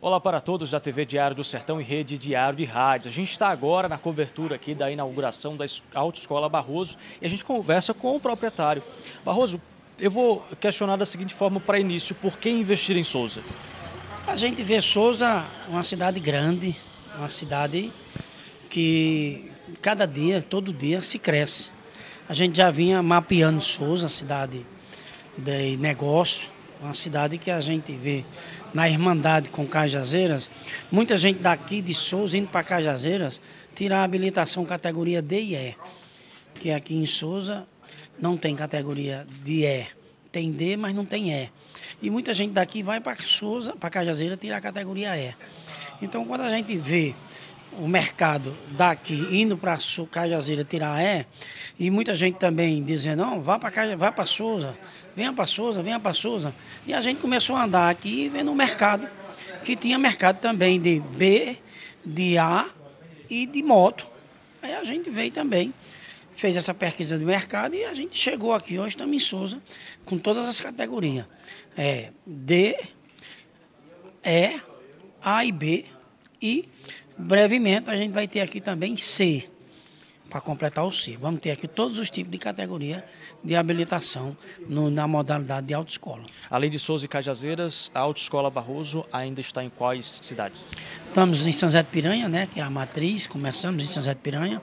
Olá para todos da TV Diário do Sertão e Rede Diário de Rádio. A gente está agora na cobertura aqui da inauguração da Autoescola Barroso e a gente conversa com o proprietário. Barroso, eu vou questionar da seguinte forma para início, por que investir em Souza? A gente vê Souza uma cidade grande, uma cidade que cada dia, todo dia se cresce. A gente já vinha mapeando Souza, cidade de negócio, uma cidade que a gente vê na Irmandade com Cajazeiras, muita gente daqui de Souza indo para Cajazeiras tirar a habilitação categoria D e E. Que aqui em Souza não tem categoria de E. Tem D, mas não tem E. E muita gente daqui vai para Souza, para Cajazeira, tirar a categoria E. Então, quando a gente vê o mercado daqui indo para Cajazeira tirar E, e muita gente também dizendo, não, vá para vá para Souza, venha para Souza, venha para Souza. E a gente começou a andar aqui vendo o mercado, que tinha mercado também de B, de A e de moto. Aí a gente veio também, fez essa pesquisa de mercado e a gente chegou aqui, hoje estamos em Souza, com todas as categorias. É, D, E, A e B e brevemente a gente vai ter aqui também C para completar o C. Vamos ter aqui todos os tipos de categoria de habilitação no, na modalidade de autoescola. Além de Souza e Cajazeiras, a Autoescola Barroso ainda está em quais cidades? Estamos em São José de Piranha, né, que é a matriz, começamos em São José de Piranha.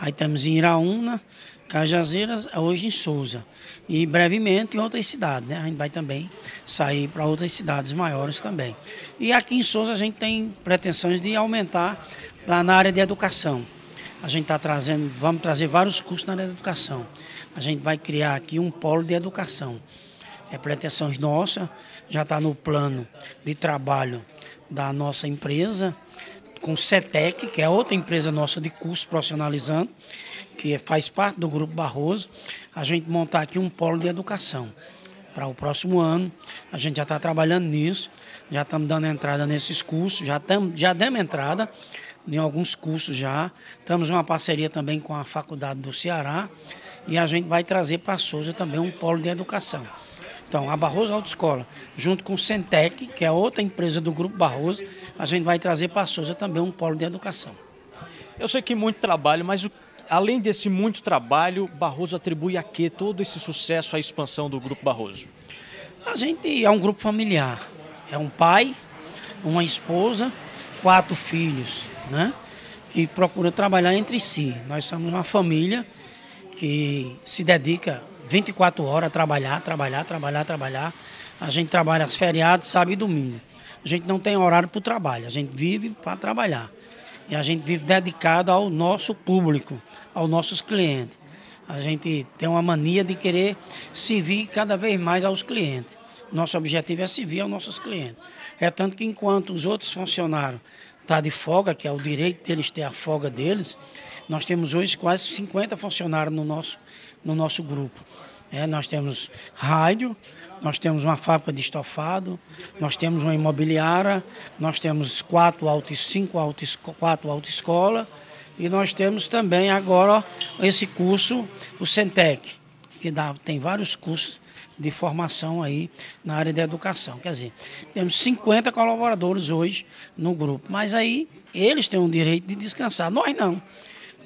Aí estamos em Iraúna, Cajazeiras, hoje em Souza. E brevemente em outras cidades, né? A gente vai também sair para outras cidades maiores também. E aqui em Souza a gente tem pretensões de aumentar na área de educação. A gente está trazendo, vamos trazer vários cursos na área de educação. A gente vai criar aqui um polo de educação. É pretensão nossa, já está no plano de trabalho da nossa empresa, com CETEC, que é outra empresa nossa de curso profissionalizando, que faz parte do Grupo Barroso, a gente montar aqui um polo de educação. Para o próximo ano, a gente já está trabalhando nisso, já estamos dando entrada nesses cursos, já, tam, já demos entrada, em alguns cursos já. Estamos em uma parceria também com a Faculdade do Ceará e a gente vai trazer para Souza também um polo de educação. Então, a Barroso Autoescola, junto com o Centec, que é outra empresa do Grupo Barroso, a gente vai trazer para a Souza também um polo de educação. Eu sei que muito trabalho, mas além desse muito trabalho, Barroso atribui a que todo esse sucesso, a expansão do Grupo Barroso? A gente é um grupo familiar. É um pai, uma esposa, quatro filhos né? que procura trabalhar entre si. Nós somos uma família que se dedica 24 horas trabalhar, trabalhar, trabalhar, trabalhar. A gente trabalha as feriados, sábado e domingo. A gente não tem horário para o trabalho, a gente vive para trabalhar. E a gente vive dedicado ao nosso público, aos nossos clientes. A gente tem uma mania de querer servir cada vez mais aos clientes. Nosso objetivo é servir aos nossos clientes. É tanto que enquanto os outros funcionários está de folga, que é o direito deles ter a folga deles, nós temos hoje quase 50 funcionários no nosso, no nosso grupo. É, nós temos rádio, nós temos uma fábrica de estofado, nós temos uma imobiliária, nós temos quatro auto, cinco auto, quatro autoescolas e nós temos também agora esse curso, o Centec, que dá, tem vários cursos de formação aí na área da educação. Quer dizer, temos 50 colaboradores hoje no grupo, mas aí eles têm o direito de descansar, nós não.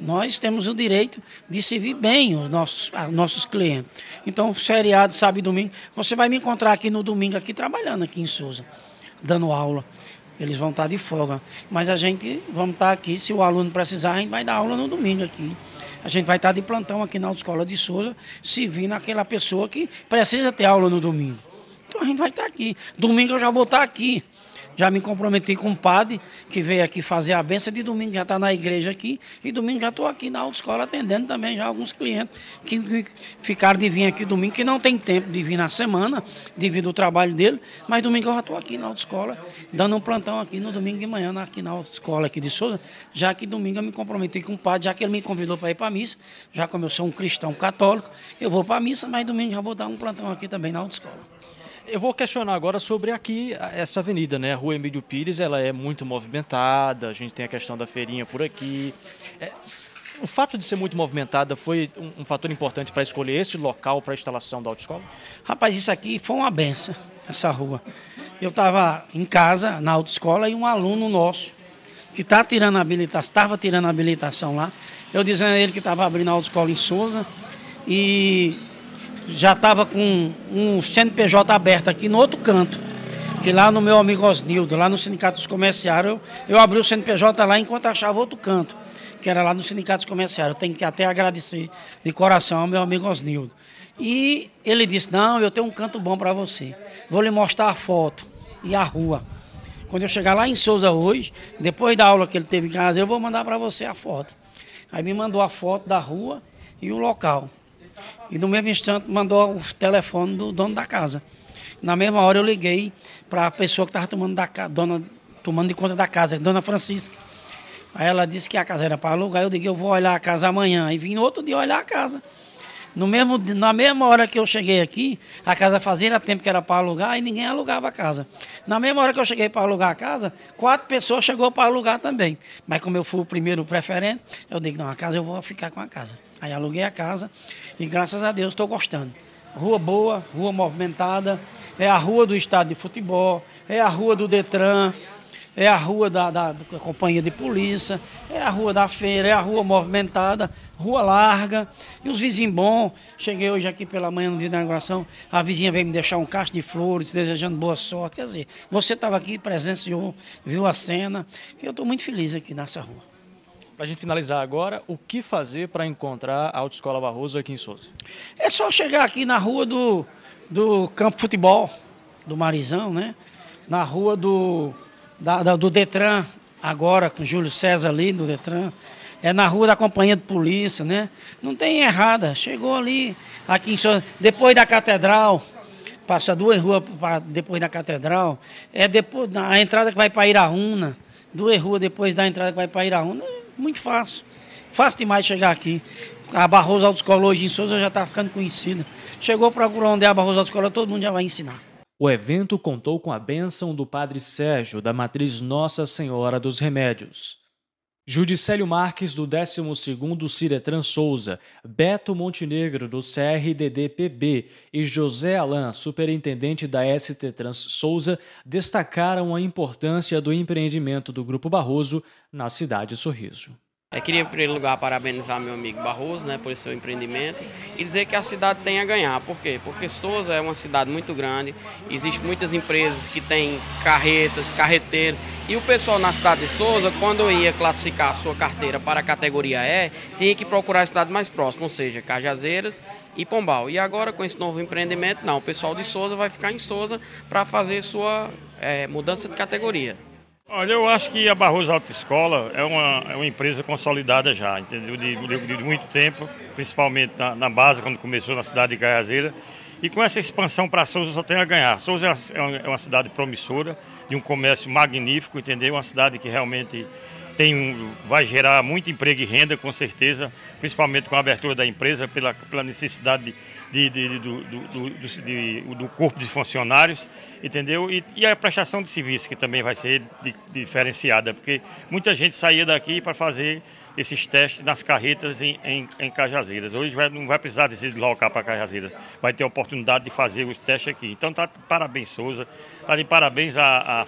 Nós temos o direito de servir bem os nossos, os nossos clientes. Então, feriado, sábado e domingo, você vai me encontrar aqui no domingo, aqui trabalhando aqui em Souza, dando aula. Eles vão estar de folga. Mas a gente vamos estar aqui, se o aluno precisar, a gente vai dar aula no domingo aqui. A gente vai estar de plantão aqui na Autoescola de Souza, servindo aquela pessoa que precisa ter aula no domingo. Então a gente vai estar aqui. Domingo eu já vou estar aqui. Já me comprometi com o padre que veio aqui fazer a benção. De domingo já está na igreja aqui. E domingo já estou aqui na autoescola atendendo também já alguns clientes que ficaram de vir aqui domingo, que não tem tempo de vir na semana, devido ao trabalho dele. Mas domingo eu já estou aqui na autoescola, dando um plantão aqui no domingo de manhã, aqui na autoescola aqui de Souza. Já que domingo eu me comprometi com o padre, já que ele me convidou para ir para a missa. Já como eu sou um cristão católico, eu vou para a missa, mas domingo já vou dar um plantão aqui também na autoescola. Eu vou questionar agora sobre aqui essa avenida, né? A Rua Emílio Pires, ela é muito movimentada, a gente tem a questão da feirinha por aqui. É, o fato de ser muito movimentada foi um, um fator importante para escolher esse local para a instalação da autoescola? Rapaz, isso aqui foi uma benção, essa rua. Eu estava em casa, na autoescola, e um aluno nosso, que tá tirando habilitação, estava tirando habilitação lá, eu dizendo a ele que estava abrindo a autoescola em Souza, e já estava com um CNPJ aberto aqui no outro canto, que lá no meu amigo Osnildo, lá no Sindicato dos Comerciários, eu, eu abri o CNPJ lá enquanto achava outro canto, que era lá no Sindicato dos Comerciários. Eu tenho que até agradecer de coração ao meu amigo Osnildo. E ele disse: Não, eu tenho um canto bom para você. Vou lhe mostrar a foto e a rua. Quando eu chegar lá em Souza hoje, depois da aula que ele teve em casa, eu vou mandar para você a foto. Aí me mandou a foto da rua e o local. E no mesmo instante mandou o telefone do dono da casa. Na mesma hora eu liguei para a pessoa que estava tomando, da, dona, tomando de conta da casa, dona Francisca. Aí ela disse que a casa era para alugar. Eu digo, eu vou olhar a casa amanhã. E vim outro dia olhar a casa. No mesmo, na mesma hora que eu cheguei aqui, a casa fazia tempo que era para alugar e ninguém alugava a casa. Na mesma hora que eu cheguei para alugar a casa, quatro pessoas chegou para alugar também. Mas como eu fui o primeiro preferente, eu digo, não, a casa eu vou ficar com a casa. Aí aluguei a casa e graças a Deus estou gostando. Rua boa, rua movimentada, é a rua do estádio de futebol, é a rua do Detran, é a rua da, da, da, companhia de polícia, é a rua da feira, é a rua movimentada, rua larga. E os vizinhos bons. Cheguei hoje aqui pela manhã no dia da inauguração, a vizinha veio me deixar um cacho de flores, desejando boa sorte. Quer dizer, você estava aqui, presenciou, viu a cena. E eu estou muito feliz aqui nessa rua. Para a gente finalizar agora, o que fazer para encontrar a Autoescola Barroso aqui em Souza? É só chegar aqui na rua do, do campo futebol, do Marizão, né? Na rua do, da, da, do Detran, agora com Júlio César ali do Detran. É na rua da companhia de polícia, né? Não tem errada. Chegou ali, aqui em Souza, depois da catedral, passa duas ruas depois da catedral. É depois a entrada que vai para Iraúna duas ruas depois da entrada que vai para Iraúna, muito fácil. Fácil demais chegar aqui. A Barroso Autoescola hoje em Souza já está ficando conhecida. Chegou para onde é a Barroso Autoescola, todo mundo já vai ensinar. O evento contou com a bênção do Padre Sérgio, da matriz Nossa Senhora dos Remédios. Judicélio Marques, do 12º Ciretran Souza, Beto Montenegro, do CRDD-PB e José Alain, superintendente da ST Trans Souza, destacaram a importância do empreendimento do Grupo Barroso na cidade Sorriso. Eu queria, em primeiro lugar, parabenizar meu amigo Barroso né, por esse seu empreendimento e dizer que a cidade tem a ganhar. Por quê? Porque Souza é uma cidade muito grande, existem muitas empresas que têm carretas, carreteiros, e o pessoal na cidade de Souza, quando ia classificar a sua carteira para a categoria E, tinha que procurar a cidade mais próxima, ou seja, Cajazeiras e Pombal. E agora, com esse novo empreendimento, não, o pessoal de Souza vai ficar em Souza para fazer sua é, mudança de categoria. Olha, eu acho que a Barroso Autoescola é uma, é uma empresa consolidada já, entendeu? De, de, de muito tempo, principalmente na, na, base, quando começou na cidade de Caiazeira. E com essa expansão para Souza só tem a ganhar. Souza é uma, é uma cidade promissora, de um comércio magnífico, entendeu? Uma cidade que realmente tem, vai gerar muito emprego e renda, com certeza, principalmente com a abertura da empresa, pela, pela necessidade de, de, de, do, do, do, do, corpo de funcionários, entendeu? E, e, a prestação de serviço, que também vai ser diferenciada, porque muita gente saía daqui para fazer esses testes nas carretas em, em, em Cajazeiras. Hoje vai, não vai precisar se deslocar para Cajazeiras, vai ter a oportunidade de fazer os testes aqui. Então tá parabéns, Souza, tá de parabéns à,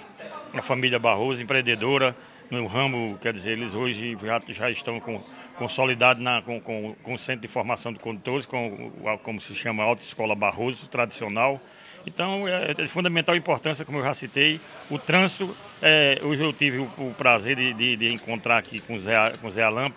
à família Barroso, empreendedora, no ramo, quer dizer, eles hoje já, já estão com, consolidados na, com, com, com o Centro de Formação de Condutores, com, como se chama, Autoescola Barroso, tradicional. Então, é, é de fundamental importância, como eu já citei, o trânsito. É, hoje eu tive o, o prazer de, de, de, encontrar aqui com o Zé, com Zé Alampo,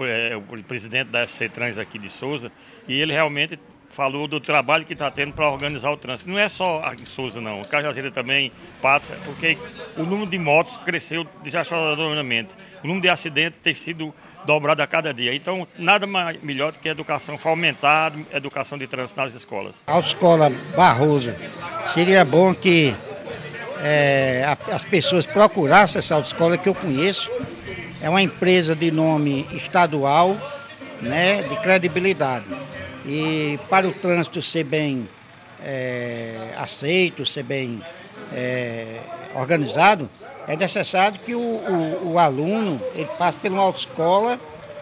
é, o presidente da SC Trans aqui de Souza, e ele realmente falou do trabalho que está tendo para organizar o trânsito. Não é só em Souza, não. Cajazeira também, Patos, porque o número de motos cresceu desastrosamente. O número de acidentes tem sido dobrado a cada dia. Então, nada mais, melhor do que a educação, fomentar a educação de trânsito nas escolas. A escola Barroso, seria bom que é, as pessoas procurassem essa autoescola que eu conheço. É uma empresa de nome estadual, né, de credibilidade. E para o trânsito ser bem é, aceito, ser bem é, organizado, é necessário que o, o, o, aluno ele passe por uma autoescola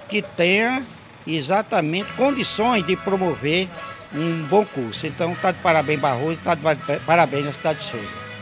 que tenha exatamente condições de promover um bom curso. Então, está de parabéns Barroso, está de parabéns a cidade de Souza.